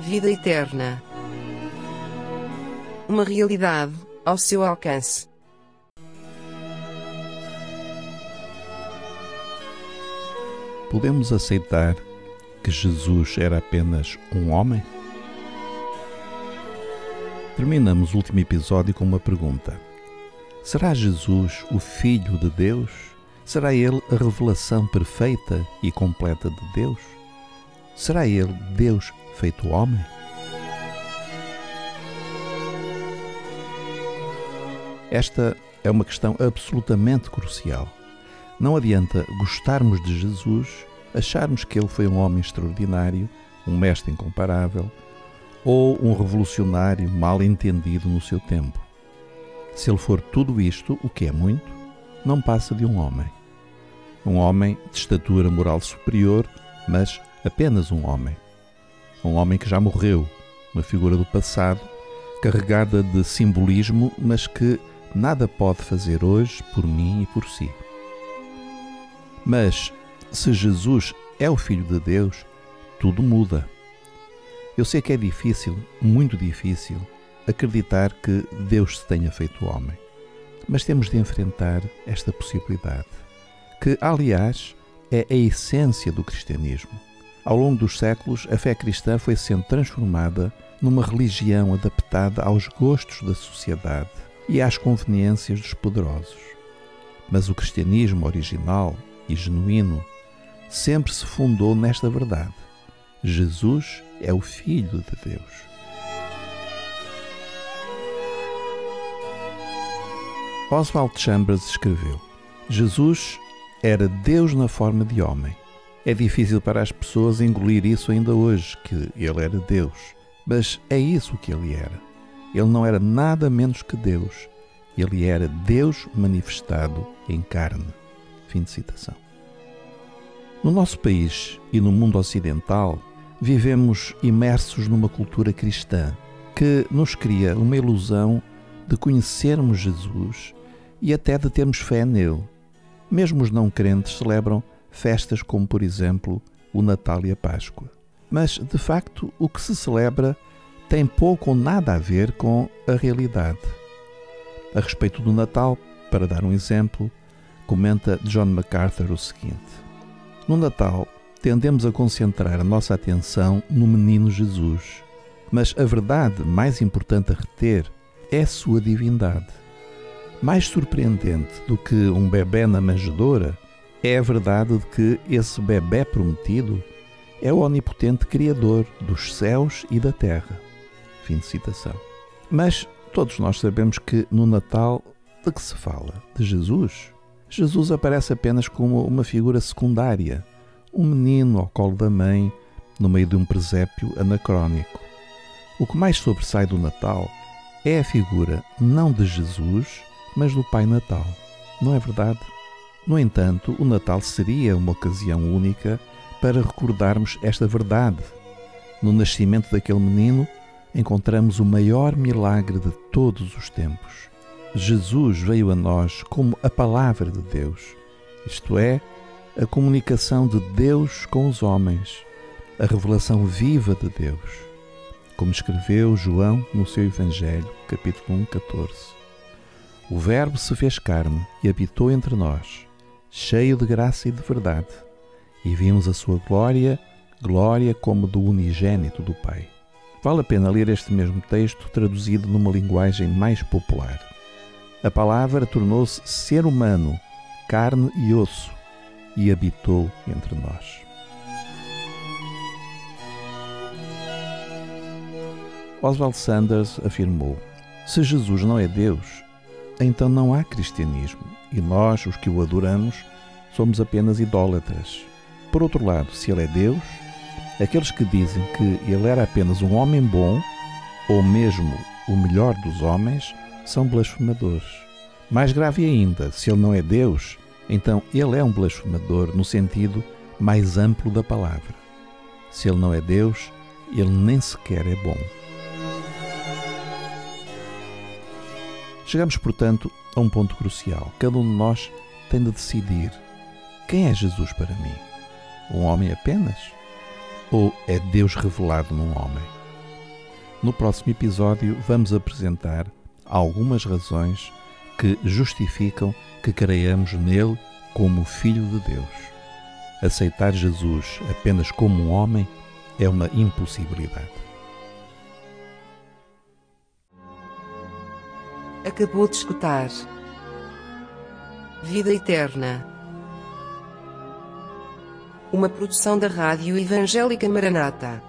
Vida eterna. Uma realidade ao seu alcance. Podemos aceitar que Jesus era apenas um homem? Terminamos o último episódio com uma pergunta: Será Jesus o Filho de Deus? Será ele a revelação perfeita e completa de Deus? Será ele Deus feito homem? Esta é uma questão absolutamente crucial. Não adianta gostarmos de Jesus, acharmos que ele foi um homem extraordinário, um mestre incomparável ou um revolucionário mal entendido no seu tempo. Se ele for tudo isto, o que é muito, não passa de um homem. Um homem de estatura moral superior, mas apenas um homem. Um homem que já morreu, uma figura do passado, carregada de simbolismo, mas que nada pode fazer hoje por mim e por si. Mas, se Jesus é o Filho de Deus, tudo muda. Eu sei que é difícil, muito difícil, acreditar que Deus se tenha feito homem. Mas temos de enfrentar esta possibilidade, que, aliás, é a essência do cristianismo. Ao longo dos séculos, a fé cristã foi sendo transformada numa religião adaptada aos gostos da sociedade e às conveniências dos poderosos. Mas o cristianismo original e genuíno sempre se fundou nesta verdade: Jesus é o Filho de Deus. Oswald Chambers escreveu: Jesus era Deus na forma de homem. É difícil para as pessoas engolir isso ainda hoje, que ele era Deus. Mas é isso que ele era. Ele não era nada menos que Deus. Ele era Deus manifestado em carne. Fim de citação. No nosso país e no mundo ocidental, vivemos imersos numa cultura cristã que nos cria uma ilusão de conhecermos Jesus e até de termos fé nele. Mesmo os não crentes celebram festas como, por exemplo, o Natal e a Páscoa. Mas, de facto, o que se celebra tem pouco ou nada a ver com a realidade. A respeito do Natal, para dar um exemplo, comenta John MacArthur o seguinte: No Natal, tendemos a concentrar a nossa atenção no menino Jesus, mas a verdade mais importante a reter é a sua divindade. Mais surpreendente do que um bebê na manjedoura é a verdade de que esse bebê prometido é o onipotente Criador dos céus e da terra. Fim de citação. Mas todos nós sabemos que no Natal de que se fala? De Jesus? Jesus aparece apenas como uma figura secundária, um menino ao colo da mãe, no meio de um presépio anacrónico. O que mais sobressai do Natal é a figura não de Jesus, mas do Pai Natal. Não é verdade? No entanto, o Natal seria uma ocasião única para recordarmos esta verdade. No nascimento daquele menino, encontramos o maior milagre de todos os tempos. Jesus veio a nós como a Palavra de Deus, isto é, a comunicação de Deus com os homens, a revelação viva de Deus, como escreveu João no seu Evangelho, capítulo 1, 14. O Verbo se fez carne e habitou entre nós, cheio de graça e de verdade, e vimos a sua glória, glória como do unigênito do Pai. Vale a pena ler este mesmo texto traduzido numa linguagem mais popular. A palavra tornou-se ser humano, carne e osso, e habitou entre nós. Oswald Sanders afirmou: Se Jesus não é Deus, então não há cristianismo e nós, os que o adoramos, somos apenas idólatras. Por outro lado, se ele é Deus, aqueles que dizem que ele era apenas um homem bom, ou mesmo o melhor dos homens, são blasfemadores. Mais grave ainda, se ele não é Deus, então ele é um blasfemador no sentido mais amplo da palavra. Se ele não é Deus, ele nem sequer é bom. Chegamos, portanto, a um ponto crucial. Cada um de nós tem de decidir quem é Jesus para mim. Um homem apenas? ou é Deus revelado num homem? No próximo episódio, vamos apresentar algumas razões que justificam que creiamos nele como Filho de Deus. Aceitar Jesus apenas como um homem é uma impossibilidade. Acabou de escutar. Vida Eterna. Uma produção da Rádio Evangélica Maranata.